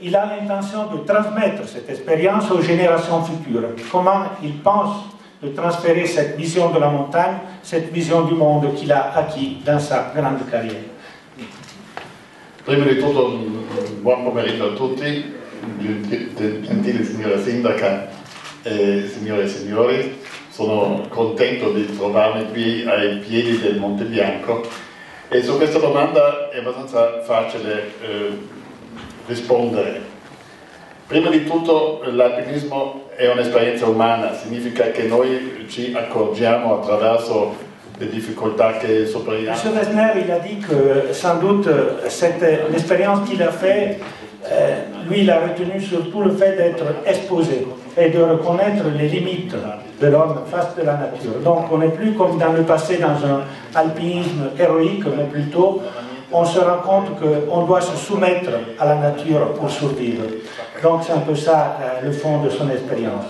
il a l'intention de transmettre cette expérience aux générations futures. Comment il pense de transférer cette vision de la montagne, cette vision du monde qu'il a acquis dans sa grande carrière? Prima di tutto buon pomeriggio a tutti, gentile signora Sindaca e signore e signori, sono contento di trovarmi qui ai piedi del Monte Bianco e su questa domanda è abbastanza facile eh, rispondere. Prima di tutto l'alpinismo è un'esperienza umana, significa che noi ci accorgiamo attraverso le difficoltà che superiamo. M. Wesner, il a dit que sans doute l'expérience qu'il a faite, euh, lui il a retenu surtout le fait d'être exposé et de reconnaître les limites de l'homme face de la nature. Donc on n'est plus comme dans le dans un alpinisme héroïque, mais plutôt on se rend compte qu'on doit se soumettre à la nature pour survivre. Donc c'est un peu ça euh, le fond de son expérience.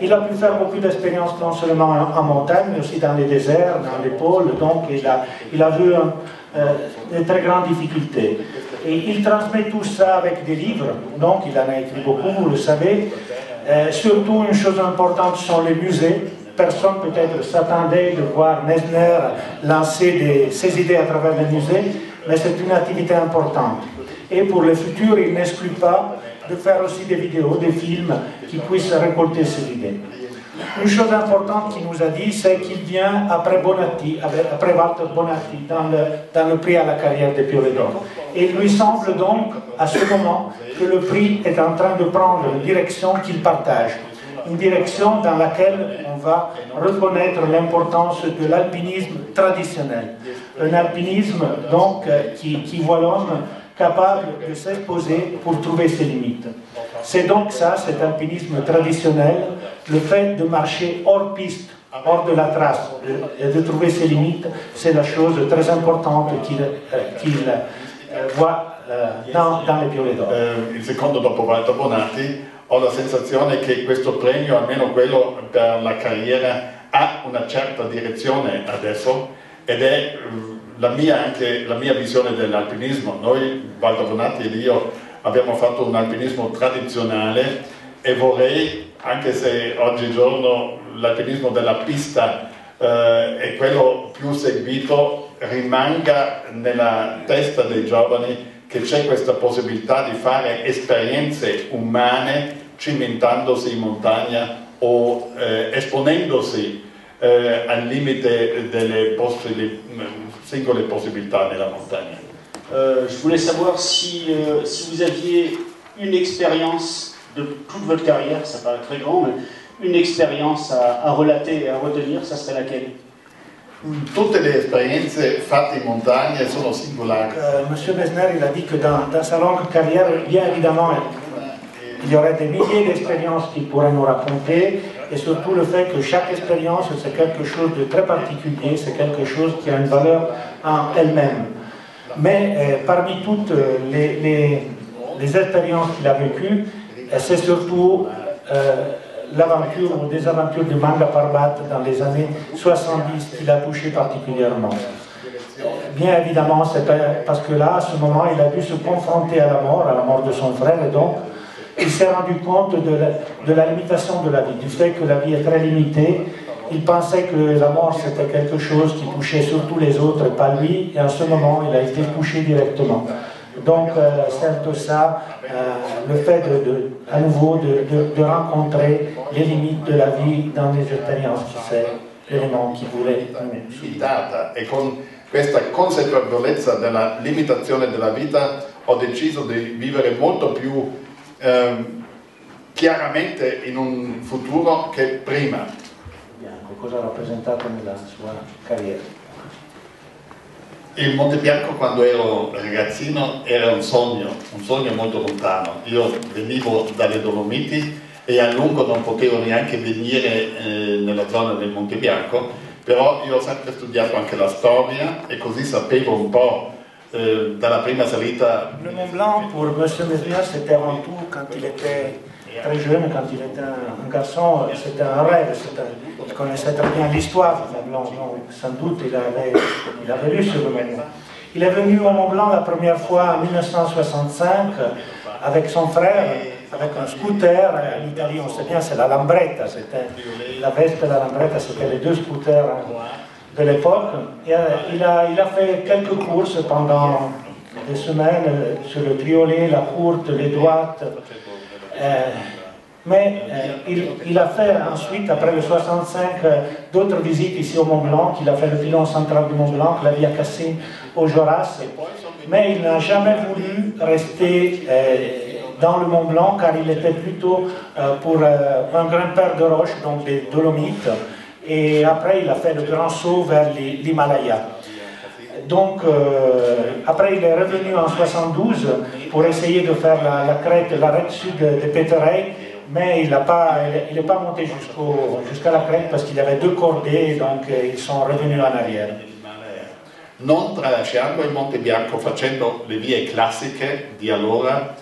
Il a pu faire beaucoup d'expériences non seulement en, montagne, mais aussi dans les déserts, dans les pôles, donc il a, vu euh, de très grandes difficultés. Et il transmet tout ça avec des livres, donc il en a écrit beaucoup, vous le savez. Euh, surtout, une chose importante sont les musées. Personne peut-être s'attendait de voir Nesner lancer ses idées à travers les musées, mais c'est une activité importante. Et pour le futur, il n'exclut pas de faire aussi des vidéos, des films qui puissent récolter ces idées. Une chose importante qu'il nous a dit, c'est qu'il vient après Bonatti, après Walter Bonatti, dans le, prix à la carrière de Pio Et il lui semble donc, à ce moment, que le prix est en train de prendre une direction qu'il partage. Une direction dans laquelle on va reconnaître l'importance de l'alpinisme traditionnel. Un alpinisme donc qui, qui voit l'homme capable de s'imposer pour trouver ses limites. C'est donc ça, cet alpinisme traditionnel, le fait de marcher hors piste, hors de la trace, et de, trouver ses limites, c'est la chose très importante qu'il euh, euh, voit euh, dans, dans, le Piole d'Oro. Eh, il secondo Walter Bonatti ho la sensazione che questo premio, almeno quello per la carriera, ha una certa direzione adesso ed è la mia, anche la mia visione dell'alpinismo. Noi, Valdo Bonatti ed io, abbiamo fatto un alpinismo tradizionale e vorrei, anche se oggigiorno l'alpinismo della pista eh, è quello più seguito, rimanga nella testa dei giovani che c'è questa possibilità di fare esperienze umane cimentandosi in montagna o eh, esponendosi eh, al limite delle possibili, singole possibilità nella montagna? Euh, je voulais savoir si, euh, si vous aviez une expérience de toute votre carrière, ça paraît très grand, mais une expérience à, à relater et à retenir, ça serait laquelle? Tutte le esperienze fatte in montagna sono singolari. Euh, Monsieur Besner, il a dit que dans, dans sa longue carrière, bien évidemment, il y aurait des milliers d'expériences qu'il pourrait nous raconter, et surtout le fait que chaque expérience, c'est quelque chose de très particulier, c'est quelque chose qui a une valeur en elle-même. Mais euh, parmi toutes euh, les, les, expériences qu'il a vécues, euh, c'est surtout l'aventure ou des aventures de Manga Parbat dans les années 70 qui l'a touché particulièrement. Bien évidemment, c'est parce que là, à ce moment, il a dû se confronter à la mort, à la mort de son frère, et donc il s'est rendu compte de la, limitation de la vie, du fait que la vie est très limitée. Il pensait que la mort c'était quelque chose qui touchait surtout les autres et pas lui, et à ce moment il a été touché directement. Donc euh, ça, euh, le fait de, à nouveau de, rencontrer les limites de la vie dans les expériences, c'est l'élément qui voulait. E con questa consapevolezza della limitazione della vita ho deciso di vivere molto più ehm, chiaramente in un futuro che prima. Bianco, cosa ha rappresentato nella sua carriera? Il Monte Bianco quando ero ragazzino era un sogno, un sogno molto lontano. Io venivo dalle Dolomiti e a lungo non potevo neanche venire eh, nella zona del Monte Bianco, però io ho sempre studiato anche la storia e così sapevo un po' Euh, dans la première salita. Le Mont Blanc, pour M. Mesmer, c'était avant tout, quand il était très jeune, quand il était un, garçon, c'était un rêve. il connaissait très bien l'histoire du Mont Blanc, sans doute il avait, il avait lu Mont Blanc. Il est venu au Mont Blanc la première fois en 1965 avec son frère, avec un scooter. En Italie, on sait bien, c'est la Lambretta. La Vespa et la Lambretta, c'était les deux scooters de l'époque. Il a, il a fait quelques courses pendant des semaines sur le triolet, la courte, les droites. Euh, mais euh, il, a fait ensuite, après le 65, euh, d'autres visites ici au Mont Blanc. Il a fait le pilon central du Mont Blanc, la Via Cassine au Joras. Mais il n'a jamais voulu rester dans le Mont Blanc car il était plutôt pour un grimpeur de roches, donc des Dolomites. Et après, il a fait le grand saut vers l'Himalaya. Donc, après, il est revenu en 72 pour essayer de faire la, crête, l'arrêt sud de Péterey mais il n'est pas, pas, monté jusqu'à la crête parce qu'il avait deux cordées, donc euh, ils sont revenus en arrière. Non tralasciando il Monte Bianco facendo le vie classiche di allora,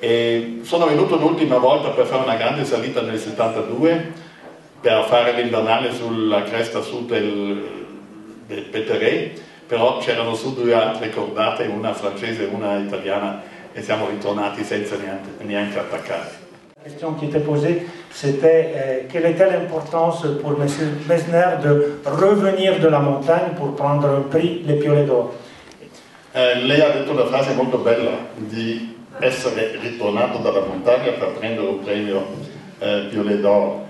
e sono venuto l'ultima volta per fare una grande salita nel 72 per fare l'invernale sulla cresta sud del, del Peteré, però c'erano su due altre cordate, una francese e una italiana, e siamo ritornati senza neanche, neanche attaccare. La question qui était posée, c'était euh, quelle était l'importance pour M. Mesner de revenir de la montagne pour prendre un prix, les piolets d'or eh, Lei ha detto una frase molto bella di essere ritornato dalla montagna per prendere un premio eh, Piolet d'Oro.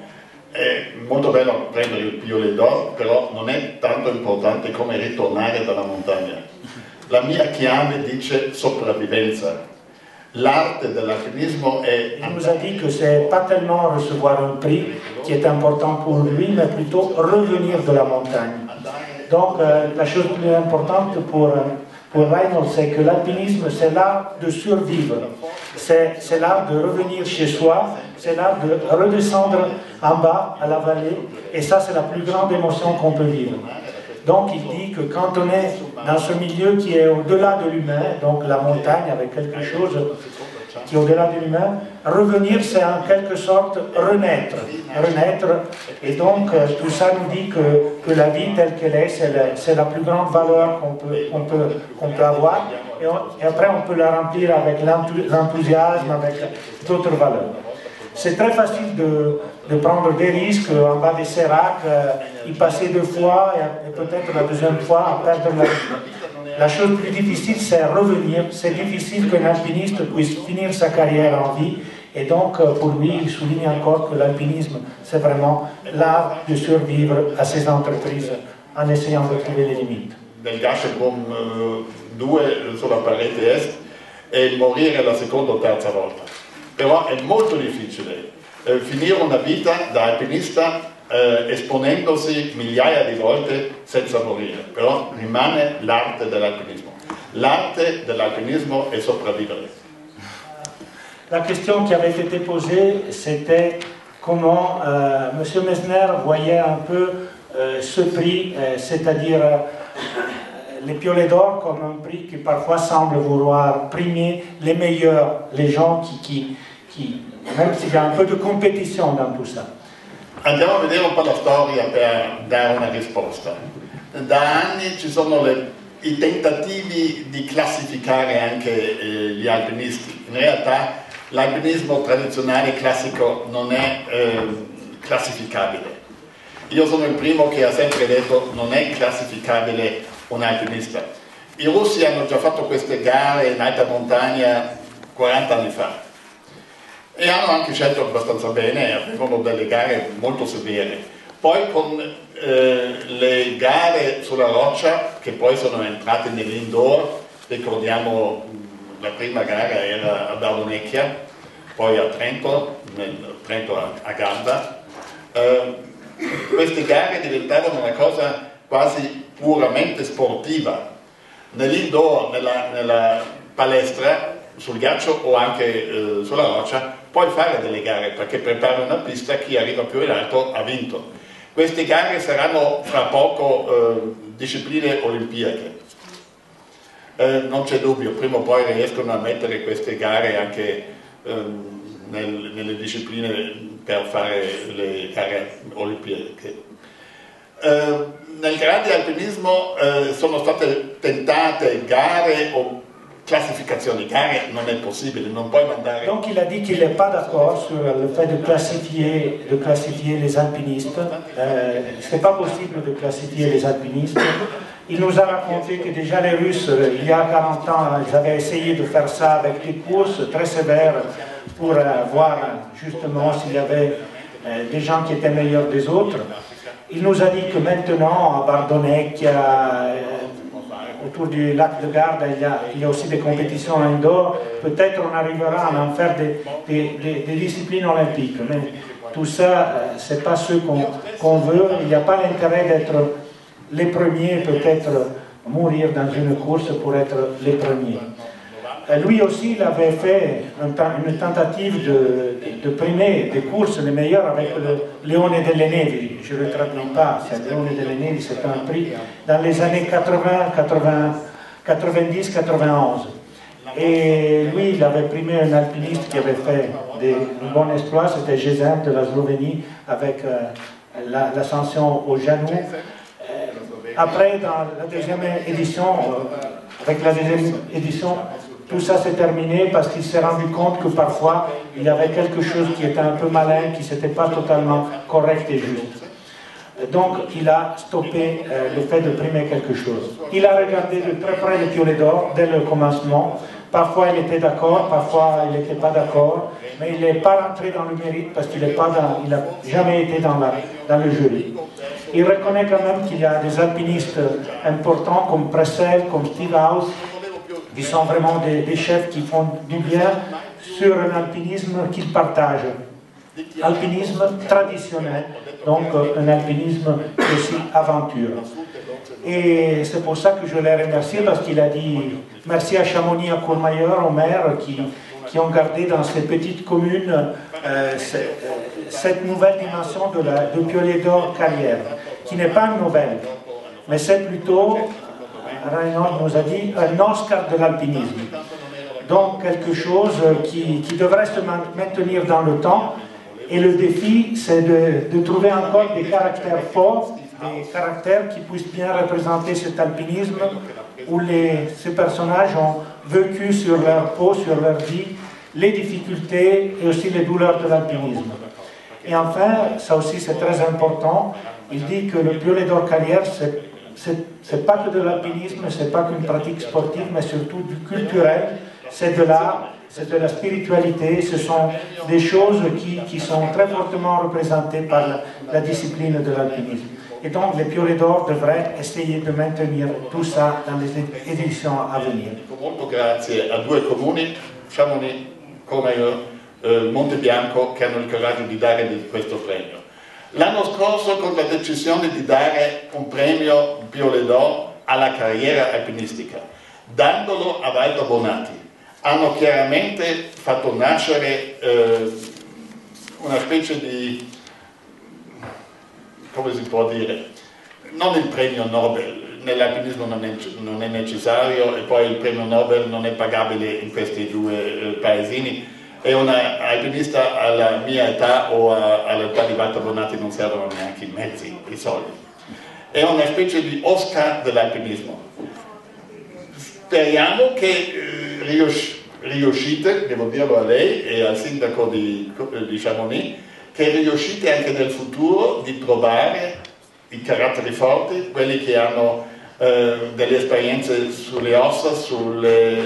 È molto bello prendere il Piolet d'Oro, però non è tanto importante come ritornare dalla montagna. La mia chiave dice sopravvivenza, l'art de l'alpinisme est... Il nous a dit que c'est pas tellement recevoir un prix qui est important pour lui, mais plutôt revenir de la montagne. Donc euh, la chose plus importante pour, pour Reinhold, c'est que l'alpinisme, c'est l'art de survivre. C'est l'art de revenir chez soi, c'est l'art de redescendre en bas à la vallée, et ça c'est la plus grande émotion qu'on peut vivre. Donc il dit que quand on est dans ce milieu qui est au-delà de l'humain, donc la montagne avec quelque chose qui est au-delà de l'humain, revenir c'est en quelque sorte renaître. Renaître. Et donc euh, tout ça nous dit que, que la vie telle qu'elle est, c'est la, plus grande valeur qu'on peut, qu'on peut, qu'on peut avoir. Et après on peut la remplir avec l'enthousiasme, avec d'autres valeurs. C'est très facile de, prendre des risques en bas des séracs, euh, y passer deux fois et, peut-être la deuxième fois à perdre la vie. La chose plus difficile, c'est revenir. C'est difficile qu'un alpiniste puisse finir sa carrière en vie. Et donc, euh, pour lui, il souligne encore que l'alpinisme, c'est vraiment l'art de survivre à ces entreprises en essayant de trouver les limites. Del Gasherbom 2 euh, sulla parete est e morire la seconda o terza volta. Però è molto difficile eh, finire una vita da alpinista eh, esponendosi migliaia di volte senza morire, però rimane l'arte dell'alpinismo. L'arte dell'alpinismo è sopravvivere. La question qui avait été posée, c'était comment euh, M. Mesner voyait un peu euh, ce prix, euh, c'est-à-dire euh, les piolets d'or comme un prix qui parfois semble vouloir primer les meilleurs, les gens qui, chi, même s'il y a un peu de compétition dans tout ça. Andiamo a vedere un po' la storia per dare una risposta. Da anni ci sono le, i tentativi di classificare anche eh, gli alpinisti. In realtà l'alpinismo tradizionale classico non è eh, classificabile. Io sono il primo che ha sempre detto non è classificabile un alpinista. I russi hanno già fatto queste gare in alta montagna 40 anni fa e hanno anche scelto abbastanza bene, avevano delle gare molto severe. Poi con eh, le gare sulla roccia, che poi sono entrate nell'indoor, ricordiamo la prima gara era a Bardonecchia, poi a Trento, nel, Trento a, a Garda, eh, queste gare diventavano una cosa quasi puramente sportiva. Nell'indoor, nella, nella palestra, sul ghiaccio o anche eh, sulla roccia, puoi fare delle gare perché prepara una pista, chi arriva più in alto ha vinto. Queste gare saranno fra poco eh, discipline olimpiche. Eh, non c'è dubbio, prima o poi riescono a mettere queste gare anche ehm, nel, nelle discipline per fare le gare olimpiche. Eh, nel grande alpinismo eh, sono state tentate gare o classificazione di gare non è non puoi mandare... Donc il a dit qu'il n'est pas d'accord sur le fait de classifier, de classifier les alpinistes. Euh, Ce n'est pas possible de classifier les alpinistes. Il nous a raconté que déjà les Russes, euh, il y a 40 ans, ils avaient essayé de faire ça avec des courses très sévères pour euh, voir justement s'il y avait euh, des gens qui étaient meilleurs des autres. Il nous a dit que maintenant, à Bardonnec, euh, autour du lac de Garde, il y, a, il y a aussi des compétitions indoor. Peut-être on arrivera à en faire des, disciplines olympiques. Mais tout ça, ce n'est pas ce qu'on veut. Il n'y a pas l'intérêt d'être les premiers, peut-être mourir dans une course pour être les premiers. Euh, Lui aussi, il avait fait une tentative de, de primer des courses les meilleures avec le Leone delle. Je ne le traduis pas, c'est Leone delle Nevi, c'est un prix dans les années 80, 80, 90, 91. Et lui, il avait primé un alpiniste qui avait fait des, un bon c'était Gézin de la Slovénie, avec euh, la- l'ascension au Janou. Euh, Après, dans la deuxième édition, avec la deuxième édition, tout ça s'est terminé parce qu'il s'est rendu compte que parfois il y avait quelque chose qui était un peu malin, qui n'était pas totalement correct et juste. Donc il a stoppé euh, le fait de primer quelque chose. Il a regardé de très près le piolet d'or dès le commencement. Parfois il était d'accord, parfois il n'était pas d'accord, mais il n'est pas rentré dans le mérite parce qu'il n'a jamais été dans, dans le jury. Il reconnaît quand même qu'il y a des alpinistes importants comme Pressel, comme Steve House, qui sont vraiment des, chefs qui font du bien sur un alpinisme qu'ils partagent. Alpinisme traditionnel, donc euh, un alpinisme aussi aventure. Et c'est pour ça que je l'ai remercié parce qu'il a dit merci à Chamonix, à Courmayeur, au maire qui, qui ont gardé dans ces petites communes euh, euh, cette nouvelle dimension de la de Piolet d'Or carrière, qui n'est pas nouvelle, mais c'est plutôt, Reinhold nous a dit, un Oscar de l'alpinisme. Donc quelque chose qui, qui devrait se maintenir dans le temps. Et le défi, c'est de, de trouver encore des caractères forts, des caractères qui puissent bien représenter cet alpinisme où les, ces personnages ont vécu sur leur peau, sur leur vie, les difficultés et aussi les douleurs de l'alpinisme. Et enfin, ça aussi c'est très important, il dit que le piolet d'or carrière, c'est c'est pas que de l'alpinisme, c'est pas qu'une pratique sportive, mais surtout du culturel, c'est de l'art, c'est de la spiritualité, ce sont des choses qui, qui sont très fortement représentées par la, discipline de l'alpinisme. Et donc les piolets d'or devraient essayer de maintenir tout ça dans les éditions à venir. Molto grazie a due comuni, Chamonix, Courmayeur, eh, Monte Bianco, che hanno il di dare questo premio. L'anno scorso con la decisione di dare un premio Piolet d'Or alla carriera alpinistica, dandolo a Walter Bonatti, hanno chiaramente fatto nascere eh, una specie di, come si può dire, non il premio Nobel, nell'alpinismo non non è necessario e poi il premio Nobel non è pagabile in questi due eh, paesini e un alpinista alla mia età o a- all'età di Walter Bonatti non servono neanche i mezzi, i soldi. È una specie di Oscar dell'alpinismo. Speriamo che eh, rius- riuscite, devo dirlo a lei e al sindaco di, di Chamonix, che riuscite anche nel futuro di trovare i caratteri forti, quelli che hanno eh, delle esperienze sulle ossa, sulle,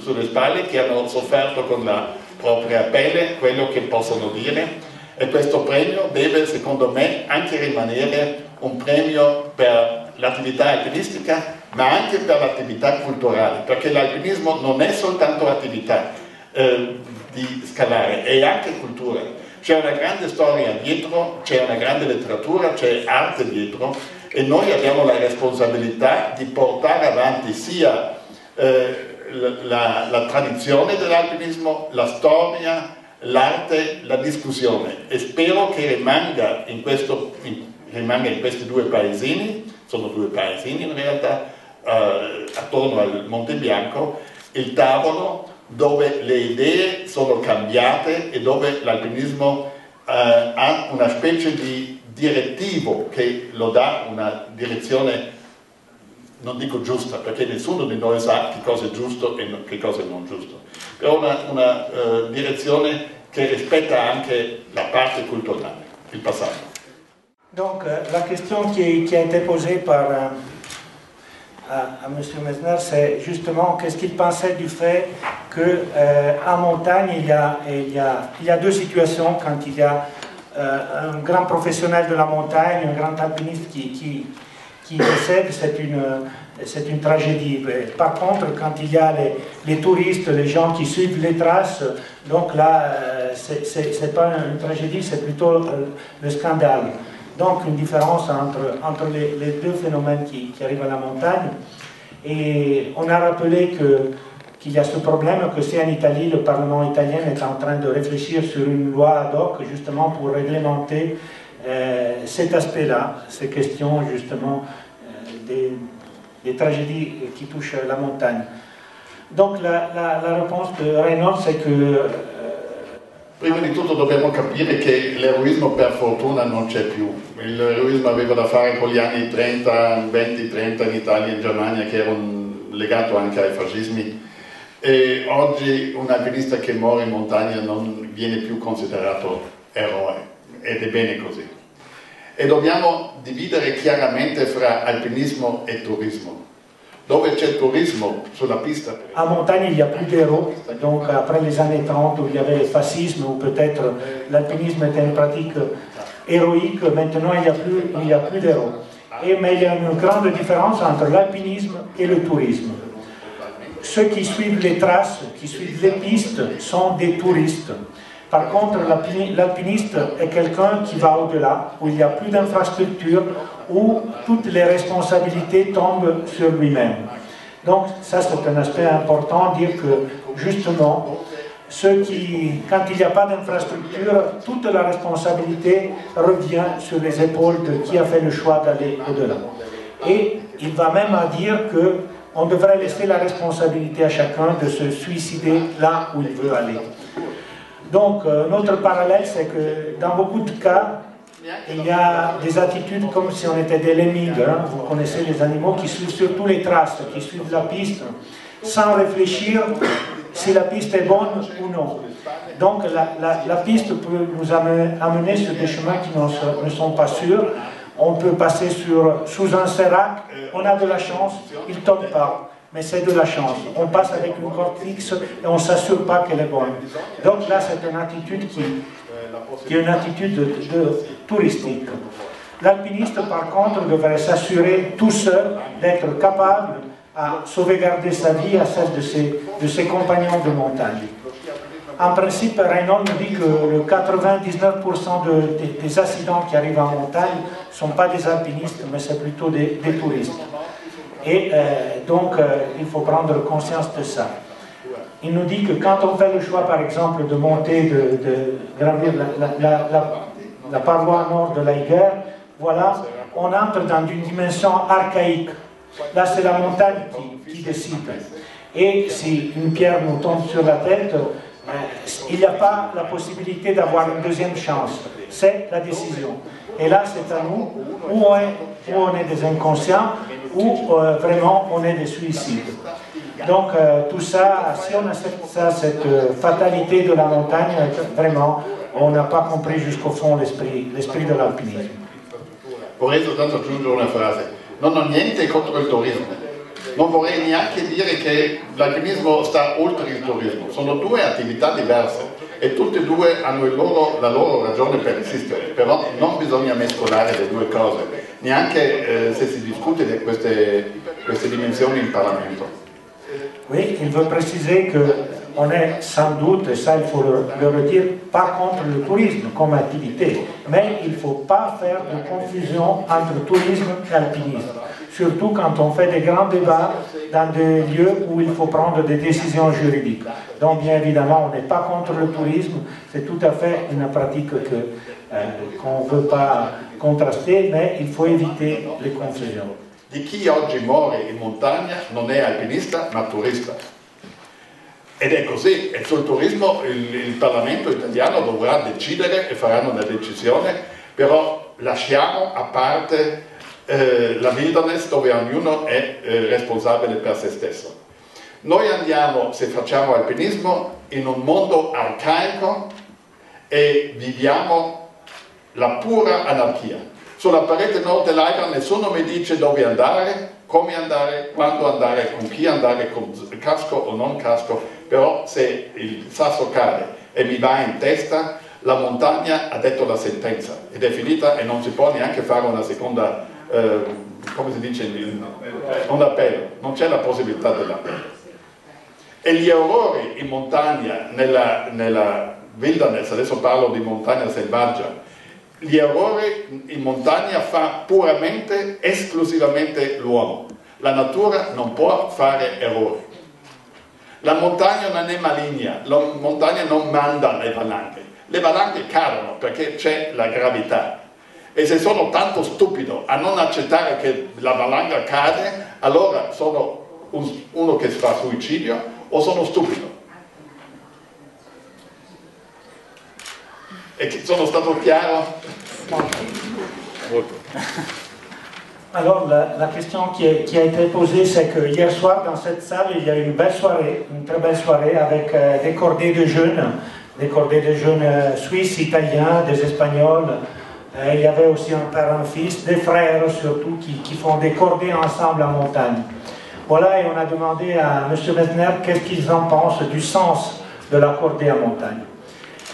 sulle spalle, che hanno sofferto con la propria pelle quello che possono dire. E questo premio deve, secondo me, anche rimanere un premio per l'attività alpinistica, ma anche per l'attività culturale, perché l'alpinismo non è soltanto attività eh, di scalare, è anche cultura. C'è una grande storia dietro, c'è una grande letteratura, c'è arte dietro e noi abbiamo la responsabilità di portare avanti sia eh, la, la tradizione dell'alpinismo, la storia, l'arte, la discussione. E spero che rimanga in, questo, in- rimanga in questi due paesini, sono due paesini in realtà, eh, attorno al Monte Bianco, il tavolo dove le idee sono cambiate e dove l'alpinismo eh, ha una specie di direttivo che lo dà una direzione non dico giusta, perché nessuno di noi sa che cosa è giusto e che cosa è non giusto, però una, una uh, direzione che rispetta anche la parte culturale, il passato. Donc euh, la question qui, qui, a été posée par, euh, à, à, M. Mesner, c'est justement qu'est-ce qu'il pensait du fait qu'en euh, montagne, il y, a, il, y a, il y, a, deux situations quand il y a euh, un grand professionnel de la montagne, un grand alpiniste qui, qui, qui décède, c'est une, une tragédie. Par contre, quand il y a les, les, touristes, les gens qui suivent les traces, donc là, c'est pas une tragédie, c'est plutôt le scandale. Donc une différence entre, entre les, deux phénomènes qui, qui, arrivent à la montagne. Et on a rappelé que, qu'il y a ce problème que c'est en Italie, le Parlement italien est en train de réfléchir sur une loi ad hoc justement pour réglementer euh, cet aspect-là, ces questions justement euh, des, des, tragédies qui touchent la montagne. Donc la, la, la réponse de Reynolds, c'est que Prima di tutto dobbiamo capire che l'eroismo per fortuna non c'è più. L'eroismo aveva da fare con gli anni 30, 20-30 in Italia e in Germania che erano legato anche ai fascismi e oggi un alpinista che muore in montagna non viene più considerato eroe ed è bene così. E dobbiamo dividere chiaramente fra alpinismo e turismo. Dove c'è turismo sulla pista. En montagne, il n'y a plus d'héros. Donc, après les années 30, où il y avait le fascisme, où peut-être l'alpinisme était une pratique héroïque, maintenant, il n'y a plus, il y a plus d'héros. Et, mais il y a une grande différence entre l'alpinisme et le tourisme. Ceux qui suivent les traces, qui suivent les pistes, sont des touristes. Par contre, l'alpiniste est quelqu'un qui va au-delà, où il n'y a plus d'infrastructures, où toutes les responsabilités tombent sur lui-même. Donc ça c'est un aspect important, dire que justement, ceux qui, quand il n'y a pas d'infrastructure, toute la responsabilité revient sur les épaules de qui a fait le choix d'aller au-delà. Et il va même à dire que on devrait laisser la responsabilité à chacun de se suicider là où il veut aller. Donc, euh, notre parallèle, c'est que dans beaucoup de cas, il y a des attitudes comme si on était des lemmigs. Hein. Vous connaissez les animaux qui suivent surtout les traces, qui suivent la piste, sans réfléchir si la piste est bonne ou non. Donc, la, piste peut nous amener, sur des chemins qui ne sont pas sûrs. On peut passer sous un sérac, on a de la chance, il ne tombe pas mais c'est de la chance. On passe avec une corde fixe et on ne s'assure pas qu'elle est bonne. Donc là, c'est une attitude qui, est une attitude de, de touristique. L'alpiniste, par contre, devrait s'assurer tout seul d'être capable à sauvegarder sa vie à celle de ses, de ses compagnons de montagne. En principe, Reynolds dit que le 99% de, des, des accidents qui arrivent en montagne ne sont pas des alpinistes, mais c'est plutôt des touristes. Et euh, donc, euh, il faut prendre conscience de ça. Il nous dit que quand on fait le choix, par exemple, de monter, de, gravir la, paroi nord de l'Aiger, voilà, on entre dans une dimension archaïque. Là, c'est la montagne qui, décide. Et si une pierre nous tombe sur la tête, il n'y a pas la possibilité d'avoir une deuxième chance. C'est la décision. Et là, c'est à nous, où on est, où on est des inconscients, où euh, vraiment on est des suicides. Donc euh, tout ça, si on accepte ça, cette euh, fatalité de la montagne, vraiment, on n'a pas compris jusqu'au fond l'esprit de l'alpinisme. Vorrei soltanto aggiungere una frase. Non ho niente contro il turismo. Non vorrei neanche dire che l'alpinismo sta oltre il turismo. Sono due attività diverse e tutte e due hanno loro, la loro ragione per esistere, però non bisogna mescolare le due cose, neanche eh, se si discute di queste, queste dimensioni in Parlamento. Oui, il veut préciser qu'on est sans doute, et ça il faut le, le, redire, pas contre le tourisme comme activité, mais il ne faut pas faire de confusion entre tourisme et alpinisme. Surtout quand on fait des grands débats dans des lieux où il faut prendre des décisions juridiques. Donc bien évidemment, on n'est pas contre le tourisme, c'est tout à fait une pratique qu'on euh, qu ne veut pas contraster, mais il faut éviter les confusions. di chi oggi muore in montagna non è alpinista ma turista. Ed è così, e sul turismo il, il, Parlamento italiano dovrà decidere e faranno una decisione, però lasciamo a parte eh, la wilderness dove ognuno è eh, responsabile per se stesso. Noi andiamo, se facciamo alpinismo, in un mondo arcaico e viviamo la pura anarchia. Sulla parete nord dell'Agra nessuno mi dice dove andare, come andare, quando andare, con chi andare, con casco o non casco, però se il sasso cade e mi va in testa, la montagna ha detto la sentenza ed è finita e non si può neanche fare una seconda, eh, come si dice, un appello, non c'è la possibilità dell'appello. E gli errori in montagna, nella, nella wilderness, adesso parlo di montagna selvaggia, gli errori in montagna fa puramente, esclusivamente l'uomo. La natura non può fare errori. La montagna non è maligna, la montagna non manda le valanghe. Le valanghe cadono perché c'è la gravità. E se sono tanto stupido a non accettare che la valanga cade, allora sono uno che fa suicidio o sono stupido. E sono stato chiaro? Alors la, la question qui, est, qui, a été posée, c'est que hier soir dans cette salle, il y a eu une belle soirée, une très belle soirée avec euh, des cordées de jeunes, des cordées de jeunes euh, suisses, italiens, des espagnols. Euh, il y avait aussi un père, un fils, des frères surtout qui, qui font des cordées ensemble en montagne. Voilà, et on a demandé à M. Messner qu'est-ce qu'ils en pensent du sens de la cordée en montagne.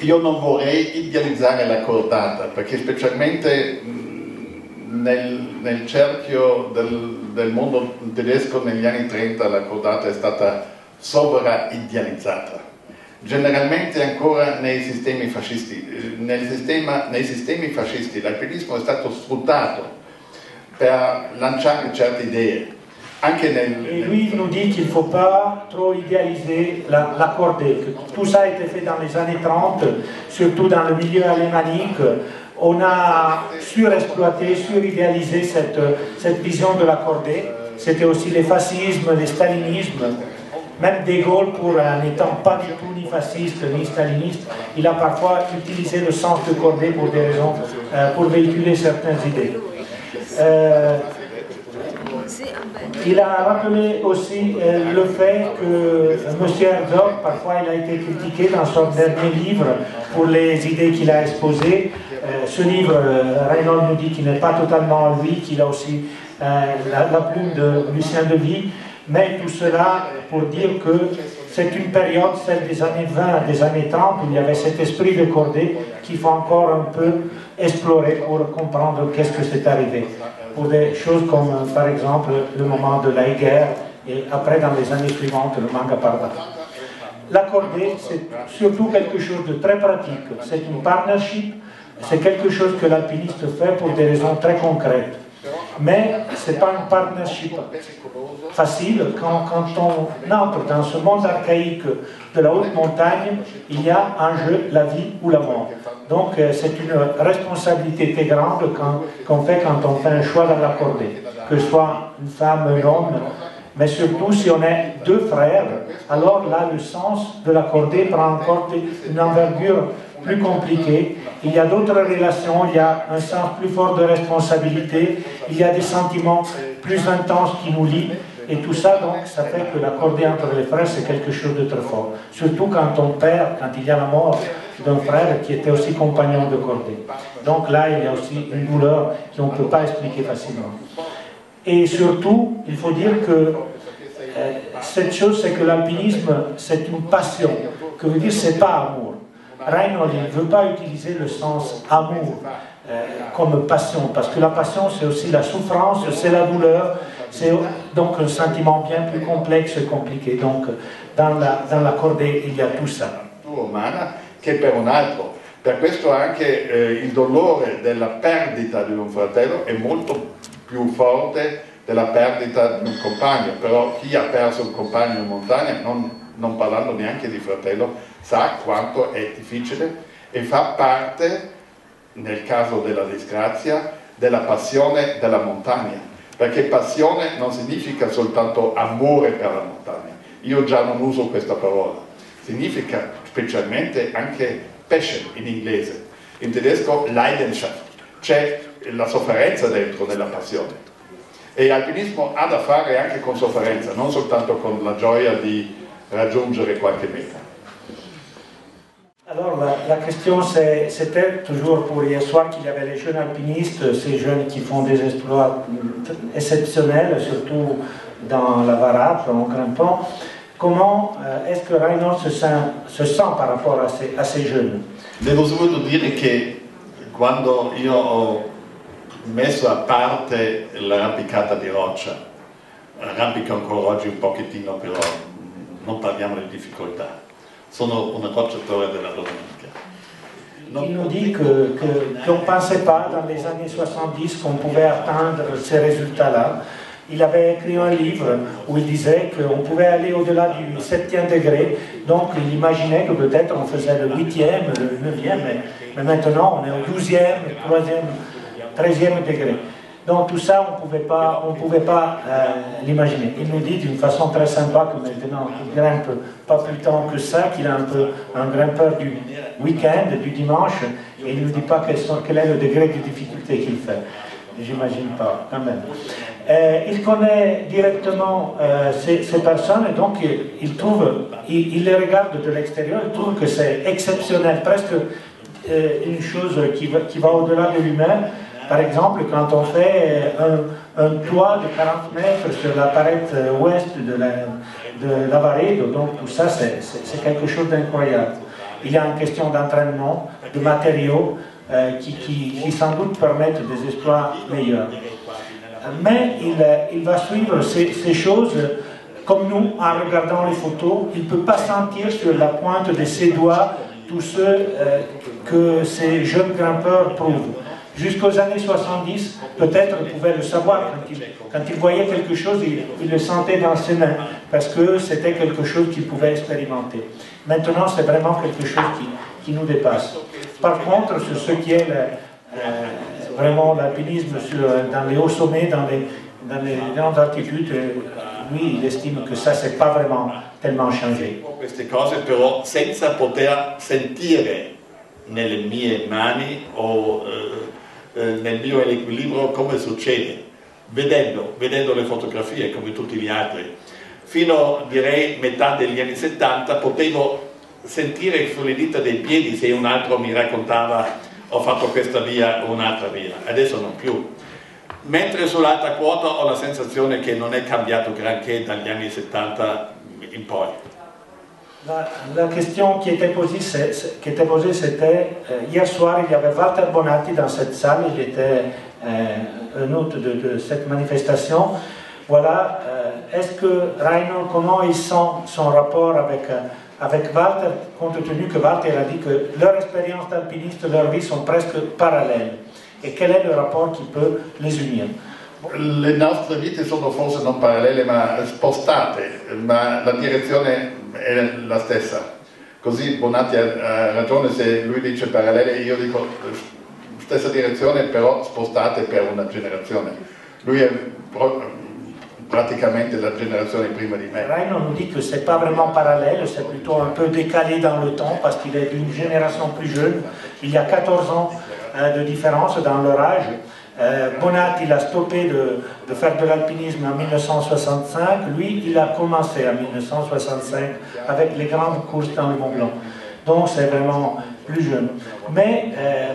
Io non vorrei idealizzare la cordata, perché specialmente nel, nel cerchio del, del, mondo tedesco negli anni 30 la cordata è stata sovraidealizzata. Generalmente ancora nei sistemi fascisti, nel sistema, nei sistemi fascisti l'alpinismo è stato sfruttato per lanciare certe idee, Et lui, il nous dit qu'il ne faut pas trop idéaliser la, la, tout ça a été fait dans les années 30, surtout dans le milieu alémanique. On a surexploité, suridéalisé cette, cette vision de. C'était aussi les fascismes, les stalinismes. Même De Gaulle, pour n'étant pas du tout ni fasciste ni staliniste, il a parfois utilisé le sens de cordée pour des raisons, euh, pour véhiculer certaines idées. Euh, il a rappelé aussi euh, le fait que M. Herzog, parfois il a été critiqué dans son dernier livre pour les idées qu'il a exposées. Euh, ce livre, euh, nous dit qu'il n'est pas totalement lui, qu'il a aussi la, plume de Lucien Devy, mais tout cela pour dire que c'est une période, celle des années 20, des années 30, où il y avait cet esprit de cordée qu'il faut encore un peu explorer pour comprendre qu'est-ce que c'est arrivé pour des choses comme par exemple le moment de la guerre et après dans les années suivantes le manga parda. L'accordé, c'est surtout quelque chose de très pratique. C'est une partnership, c'est quelque chose que l'alpiniste fait pour des raisons très concrètes. Mais ce n'est pas une partnership facile. Quand, quand, on entre dans ce monde archaïque de la haute montagne, il y a en jeu la vie ou la mort. Donc euh, c'est une responsabilité très grande qu'on fait quand on fait un choix dans la cordée, que ce soit une femme, un homme, mais surtout si on est deux frères, alors là le sens de la cordée prend encore une envergure plus compliquée. Il y a d'autres relations, il y a un sens plus fort de responsabilité, il y a des sentiments plus intenses qui nous lient. Et tout ça, donc, ça fait que la cordée entre les frères, c'est quelque chose de très fort. Surtout quand on perd, quand il y a la mort d'un frère qui était aussi compagnon de cordée. Donc là, il y a aussi une douleur qu'on ne peut pas expliquer facilement. Et surtout, il faut dire que euh, cette chose, c'est que l'alpinisme, c'est une passion. Que veut dire, c'est pas amour. Reinhold ne veut pas utiliser le sens amour euh, comme passion, parce que la passion, c'est aussi la souffrance, c'est la douleur, c'est donc un sentiment bien plus complexe et compliqué. Donc, dans la, dans la cordée, il y a tout ça. che per un altro. Per questo anche eh, il dolore della perdita di un fratello è molto più forte della perdita di un compagno, però chi ha perso un compagno in montagna, non, non parlando neanche di fratello, sa quanto è difficile e fa parte, nel caso della disgrazia, della passione della montagna, perché passione non significa soltanto amore per la montagna, io già non uso questa parola, significa specialmente anche passion in inglese, in tedesco Leidenschaft. C'è la sofferenza dentro nella passione. E l'alpinismo ha da fare anche con sofferenza, non soltanto con la gioia di raggiungere qualche meta. Alors la, la question c'était toujours pour hier soir qu'il y avait les jeunes alpinistes, ces jeunes qui font des exploits exceptionnels, surtout dans la varap, en grimpant. Comment euh, est-ce que Reinhold se sent, se sent, par rapport à ces, à ces jeunes Devo subito dire che quando io ho messo a parte l'arrampicata di roccia, arrampico ancora oggi un pochettino però non parliamo di difficoltà, sono un rocciatore della. Il nous dit qu'on que, ne pensait pas dans les années 70 qu'on pouvait atteindre ces résultats-là. Il avait écrit un livre où il disait qu'on pouvait aller au-delà du 7e degré, donc il imaginait que peut-être on faisait le 8e, le 9e, mais, mais maintenant on est au 12e, 3e, 13e degré. Donc tout ça, on ne pouvait pas, euh, l'imaginer. Il nous dit d'une façon très sympa que maintenant il grimpe pas plus temps que ça, qu'il est un peu un grimpeur du week-end, du dimanche, et il ne nous dit pas quel, est le degré de difficulté qu'il fait. J'imagine pas, quand même. Euh, il connaît directement euh, ces, personnes et donc il, les regarde de l'extérieur, il trouve que c'est exceptionnel, presque une chose qui va, qui va au-delà de lui-même. Par exemple, quand on fait un, un, toit de 40 mètres sur la parette ouest de la, de donc tout ça, c'est quelque chose d'incroyable. Il y a une question d'entraînement, de matériaux euh, qui, sans doute permettent des exploits meilleurs. Mais il, va suivre ces, choses comme nous, en regardant les photos. Il ne peut pas sentir sur la pointe de ses doigts tous ceux euh, que ces jeunes grimpeurs prouvent. Jusqu'aux années 70, peut-être pouvait le savoir. Quand il, quand il voyait quelque chose, il, le sentait dans ses mains, parce que c'était quelque chose qu'il pouvait expérimenter. Maintenant, c'est vraiment quelque chose qui, nous dépasse. Par contre, sur ce qui est euh, vraiment l'alpinisme dans les hauts sommets, dans les, dans les grandes altitudes, lui, il estime que ça, c'est pas vraiment tellement changé. Eh, nel mio equilibrio come succede, vedendo, vedendo le fotografie come tutti gli altri. Fino direi metà degli anni 70 potevo sentire sulle dita dei piedi se un altro mi raccontava ho fatto questa via o un'altra via, adesso non più. Mentre sull'alta quota ho la sensazione che non è cambiato granché dagli anni 70 in poi. La, question qui était posée, c'était euh, hier soir, il y avait Walter Bonatti dans cette salle, il était euh, un hôte de, de, cette manifestation. Voilà, euh, est-ce que Rainer, comment il sent son rapport avec, euh, avec Walter, compte tenu que Walter a dit que leur expérience d'alpiniste, leur vie sont presque parallèles? Et quel est le rapport qui peut les unir? Le nostre vite sono forse non parallele ma spostate, ma la direzione è la stessa. Così Bonatti ha ragione se lui dice parallele, io dico stessa direzione però spostate per una generazione. Lui è pratiquement la génération prima di me. Rainer nous dit que c'est pas vraiment parallèle, c'est plutôt un peu décalé dans le temps parce qu'il est d'une génération plus jeune. Il y a 14 ans euh, de différence dans leur âge. Euh, Bonatti, il a stoppé de, de faire de l'alpinisme en 1965. Lui, il a commencé en 1965 avec les grandes courses dans le Mont Blanc. Donc, c'est vraiment plus jeune. Mais euh,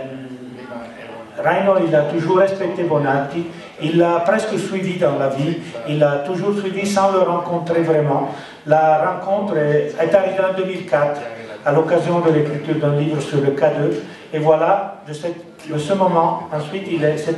Reino, il a toujours respecté Bonatti. Il l'a presque suivi dans la vie. Il l'a toujours suivi sans le rencontrer vraiment. La rencontre est, est arrivée en 2004 à l'occasion de l'écriture d'un livre sur le K2. Et voilà, de, cette, de ce moment, ensuite, c'est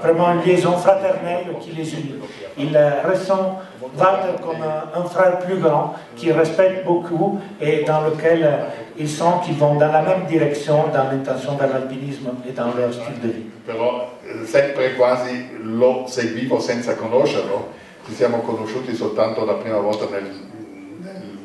vraiment une liaison fraternelle qui les unit. Il euh, ressent Walter comme un, un, frère plus grand, qui respecte beaucoup et dans lequel euh, ils sentent qu'ils vont dans la même direction dans l'intention vers l'alpinisme et dans leur style de vie. Però eh, sempre quasi lo seguivo senza conoscerlo, ci siamo conosciuti soltanto la prima volta nel, nel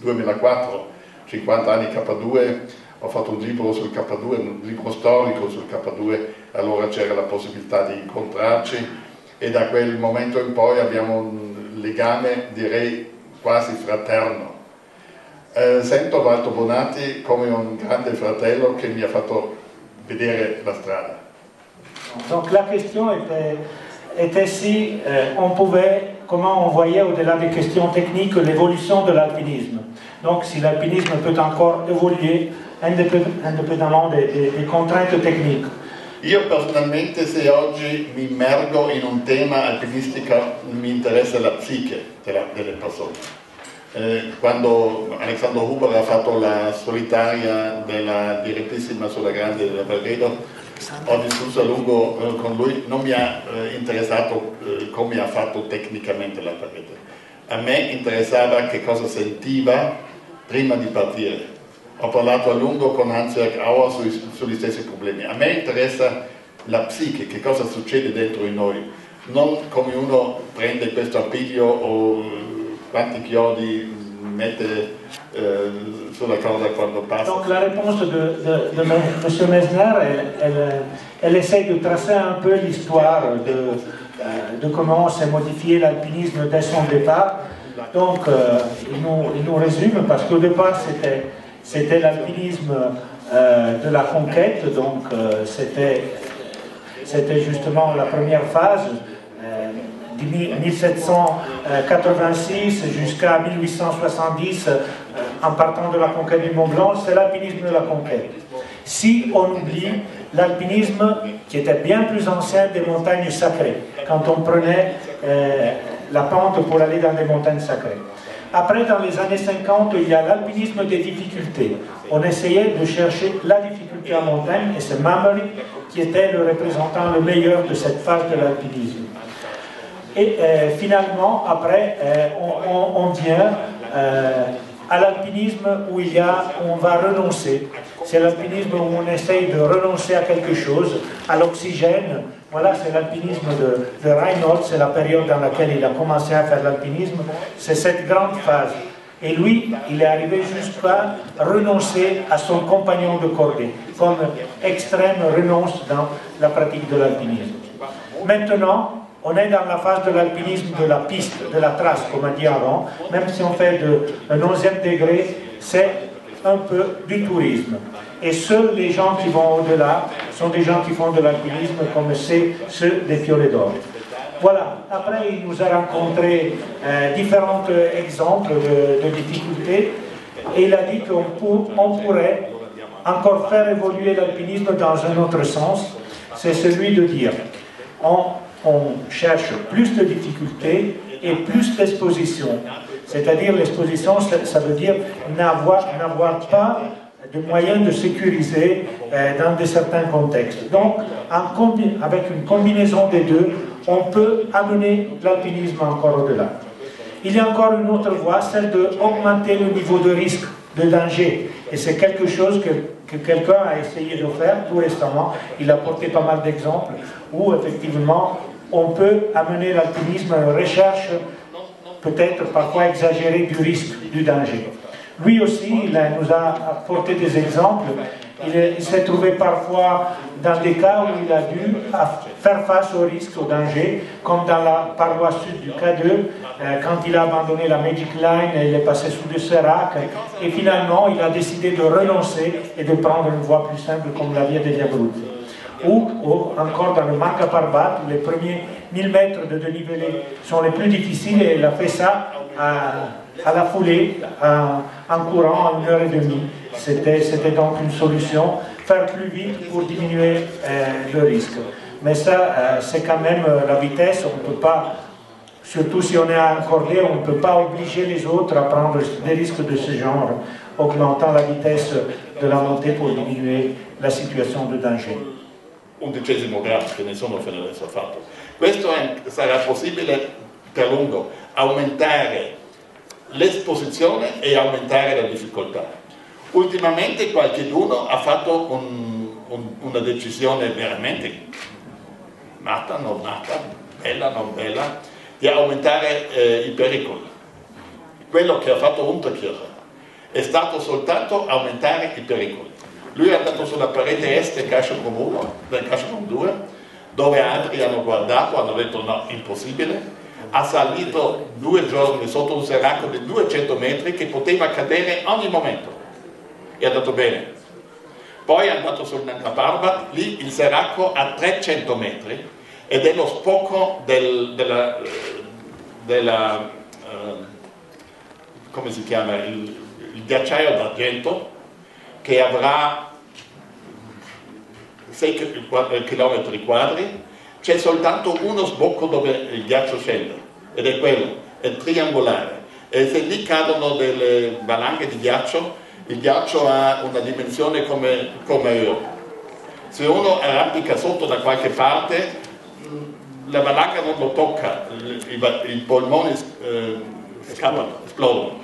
2004 50 anni K2, ho fatto un libro sul K2, un libro storico sul K2, allora c'era la possibilità di incontrarci e da quel momento in poi abbiamo un legame direi quasi fraterno. Eh, sento Walter Bonatti come un grande fratello che mi ha fatto vedere la strada. Donc la question était, était si euh, on pouvait, comment on voyait au-delà des questions techniques l'évolution de l'alpinisme. Donc si l'alpinisme peut encore évoluer indépendamment des, des, des contraintes techniques. Io personalmente se oggi mi immergo in un tema alpinistico mi interessa la psiche delle persone. Eh, quando Alexandro Huber ha fatto la solitaria della direttissima sulla grande della Valredo, ho discusso a lungo eh, con lui, non mi ha eh, interessato eh, come ha fatto tecnicamente la parete. A me interessava che cosa sentiva prima di partire. Ho parlato a lungo con Hans-Jörg Auer sui, sugli stessi problemi. A me interessa la psiche, che cosa succede dentro di noi, non come uno prende questo appiglio o quanti chiodi mette euh, sur la corde quando passa Donc la de, de M. Mesner, elle, elle, elle, essaie de tracer un peu l'histoire de, euh, de comment s'est modifié l'alpinisme dès son départ. Donc euh, il, nous, il, nous, résume parce qu'au départ c'était, c'était l'alpinisme euh, de la conquête, donc euh, c'était, justement la première phase 1786 jusqu'à 1870, euh, en partant de la conquête du Mont Blanc, c'est l'alpinisme de la conquête. Si on oublie l'alpinisme qui était bien plus ancien des montagnes sacrées, quand on prenait euh, la pente pour aller dans des montagnes sacrées. Après, dans les années 50, il y a l'alpinisme des difficultés. On essayait de chercher la difficulté en montagne et c'est Mamery qui était le représentant le meilleur de cette phase de l'alpinisme. Et euh, finalement, après, euh, on, vient euh, à l'alpinisme où il y a, on va renoncer. C'est l'alpinisme où on essaye de renoncer à quelque chose, à l'oxygène. Voilà, c'est l'alpinisme de, de Reinhold, c'est la période dans laquelle il a commencé à faire l'alpinisme. C'est cette grande phase. Et lui, il est arrivé jusqu'à renoncer à son compagnon de cordée, comme extrême renonce dans la pratique de l'alpinisme. Maintenant, on est dans la phase de l'alpinisme de la piste, de la trace, comme on dit avant. Même si on fait de, un 11e degré, c'est un peu du tourisme. Et seuls les gens qui vont au-delà sont des gens qui font de l'alpinisme comme c'est ceux des Piolets d'Or. Voilà, après il nous a rencontré euh, différents exemples de, difficultés et il a dit qu'on on pourrait encore faire évoluer l'alpinisme dans un autre sens, c'est celui de dire on cherche plus de difficultés et plus d'exposition. C'est-à-dire l'exposition, ça, veut dire n'avoir pas de moyens de sécuriser euh, dans de certains contextes. Donc, avec une combinaison des deux, on peut amener l'alpinisme encore au-delà. Il y a encore une autre voie, celle d'augmenter le niveau de risque, de danger. Et c'est quelque chose que, que quelqu'un a essayé de faire tout récemment. Il a porté pas mal d'exemples où, effectivement, on peut amener l'alpinisme à une recherche peut-être parfois exagérée du risque, du danger. Lui aussi, il nous a apporté des exemples. Il, s'est trouvé parfois dans des cas où il a dû faire face au risque, au danger, comme dans la paroisse sud du K2, euh, quand il a abandonné la Magic Line, il est passé sous le Serac, et finalement il a décidé de renoncer et de prendre une voie plus simple comme la Via degli Abruzzi ou, encore dans le Marca Parbat, où les premiers 1000 mètres de dénivelé sont les plus difficiles, et il a fait ça à, la foulée, en courant à une heure et demie. C'était donc une solution, faire plus vite pour diminuer euh, le risque. Mais ça, euh, c'est quand même euh, la vitesse, on ne peut pas, surtout si on est accordé, on ne peut pas obliger les autres à prendre des risques de ce genre, augmentant la vitesse de la montée pour diminuer la situation de danger. grado che nessuno fino adesso ha fatto. Questo è, sarà possibile per lungo, aumentare l'esposizione e aumentare la difficoltà. Ultimamente qualcuno ha fatto un, un, una decisione veramente matta, non matta, bella, non bella, di aumentare eh, i pericoli. Quello che ha fatto Unterkircher è stato soltanto aumentare i pericoli lui è andato sulla parete est del Cashcom 1, del Cashcom 2, dove altri hanno guardato, hanno detto no, impossibile, ha salito due giorni sotto un serraco di 200 metri che poteva cadere ogni momento. E è andato bene. Poi è andato sul Parbat, lì il Seracco a 300 metri ed è lo spocco del, della, della uh, come si chiama, il, il ghiacciaio d'argento che avrà 6 km quadri, c'è soltanto uno sbocco dove il ghiaccio scende ed è quello, è triangolare e se lì cadono delle valanghe di ghiaccio, il ghiaccio ha una dimensione come, come Europa. Se uno arrampica sotto da qualche parte, la valanga non lo tocca, i, i polmoni eh, scappano, esplodono.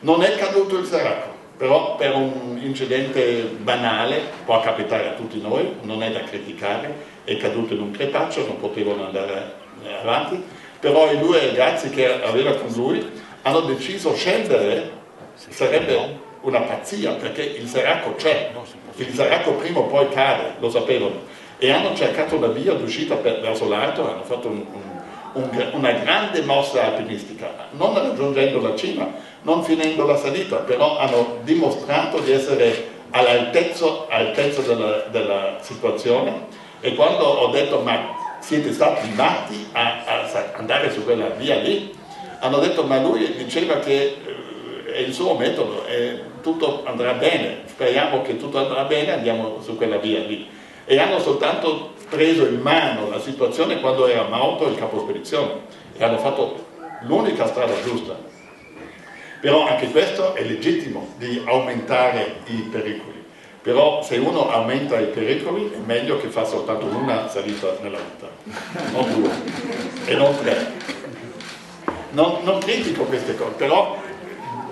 Non è caduto il Seraco, però per un incidente banale, può capitare a tutti noi, non è da criticare, è caduto in un crepaccio, non potevano andare avanti, però i due ragazzi che aveva con lui hanno deciso scendere, sarebbe una pazzia perché il Seraco c'è, il Seraco prima o poi cade, lo sapevano, e hanno cercato una via d'uscita verso l'alto, hanno fatto un, un, un, una grande mossa alpinistica, non raggiungendo la cima, non finendo la salita, però hanno dimostrato di essere all'altezza della, della situazione. E quando ho detto ma siete stati matti a, a andare su quella via lì, hanno detto ma lui diceva che eh, è il suo metodo e tutto andrà bene, speriamo che tutto andrà bene, andiamo su quella via lì. E hanno soltanto preso in mano la situazione quando era morto il capo spedizione e hanno fatto l'unica strada giusta. Però anche questo è legittimo di aumentare i pericoli. Però se uno aumenta i pericoli è meglio che fa soltanto una salita nella vita, non due e non tre non, non critico queste cose, però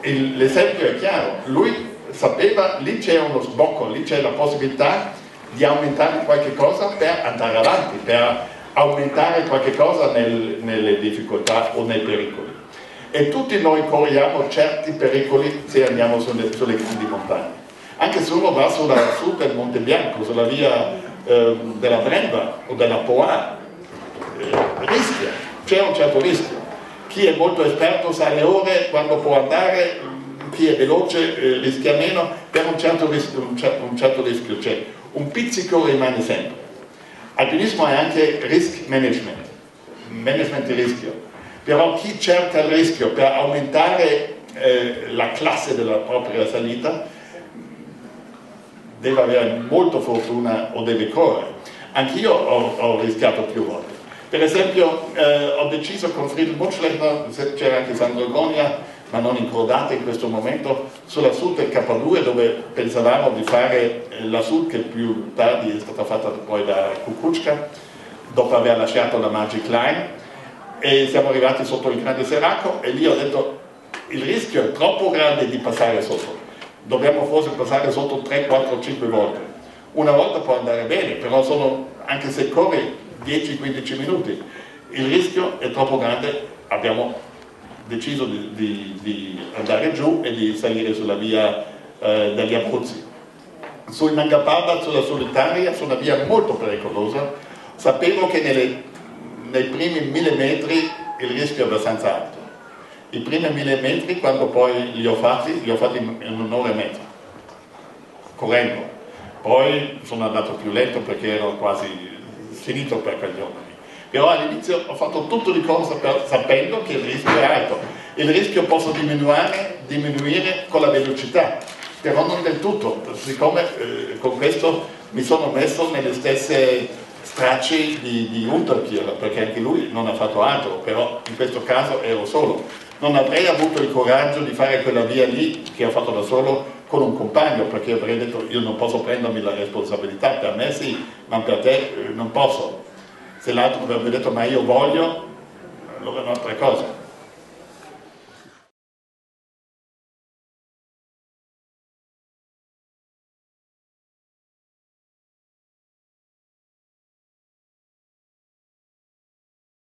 l'esempio è chiaro, lui sapeva, lì c'è uno sbocco, lì c'è la possibilità di aumentare qualche cosa per andare avanti, per aumentare qualche cosa nel, nelle difficoltà o nei pericoli. E tutti noi corriamo certi pericoli se andiamo sulle, sulle grandi montagne. Anche se uno va sulla, su del Monte Bianco, sulla via eh, della Brenda o della Poa, eh, rischia, c'è un certo rischio chi è molto esperto sa le ore, quando può andare, chi è veloce eh, rischia meno, per un certo rischio, un certo, un certo rischio c'è. Un pizzico rimane sempre. Alpinismo è anche risk management, management di rischio. Però chi cerca il rischio per aumentare eh, la classe della propria salita deve avere molta fortuna o deve correre. Anch'io ho, ho rischiato più volte. Per esempio eh, ho deciso con Friedel Mutschlechner, c'era anche Sandro Gonia, ma non incrodata in questo momento, sulla SUD K2 dove pensavamo di fare eh, la SUD che più tardi è stata fatta poi da Kukuczka, dopo aver lasciato la Magic Line, e siamo arrivati sotto il grande Seraco e lì ho detto il rischio è troppo grande di passare sotto, dobbiamo forse passare sotto 3, 4, 5 volte. Una volta può andare bene, però sono, anche se corri 10-15 minuti. Il rischio è troppo grande, abbiamo deciso di, di, di andare giù e di salire sulla via eh, degli Abruzzi. Sul Nangapaba, sulla solitaria, su una via molto pericolosa, sapevo che nelle, nei primi mille metri il rischio è abbastanza alto. I primi mille metri, quando poi li ho fatti, li ho fatti in un'ora e mezza, correndo. Poi sono andato più lento perché ero quasi finito per quegli giorni. Però all'inizio ho fatto tutto di corsa sapendo che il rischio è alto. Il rischio posso diminuire, diminuire con la velocità, però non del tutto, siccome eh, con questo mi sono messo nelle stesse stracci di, di Unterkirch, perché anche lui non ha fatto altro, però in questo caso ero solo. Non avrei avuto il coraggio di fare quella via lì che ho fatto da solo con un compagno perché avrei detto io non posso prendermi la responsabilità, per me sì, ma per te eh, non posso. Se l'altro avrebbe detto ma io voglio, allora è un'altra cosa.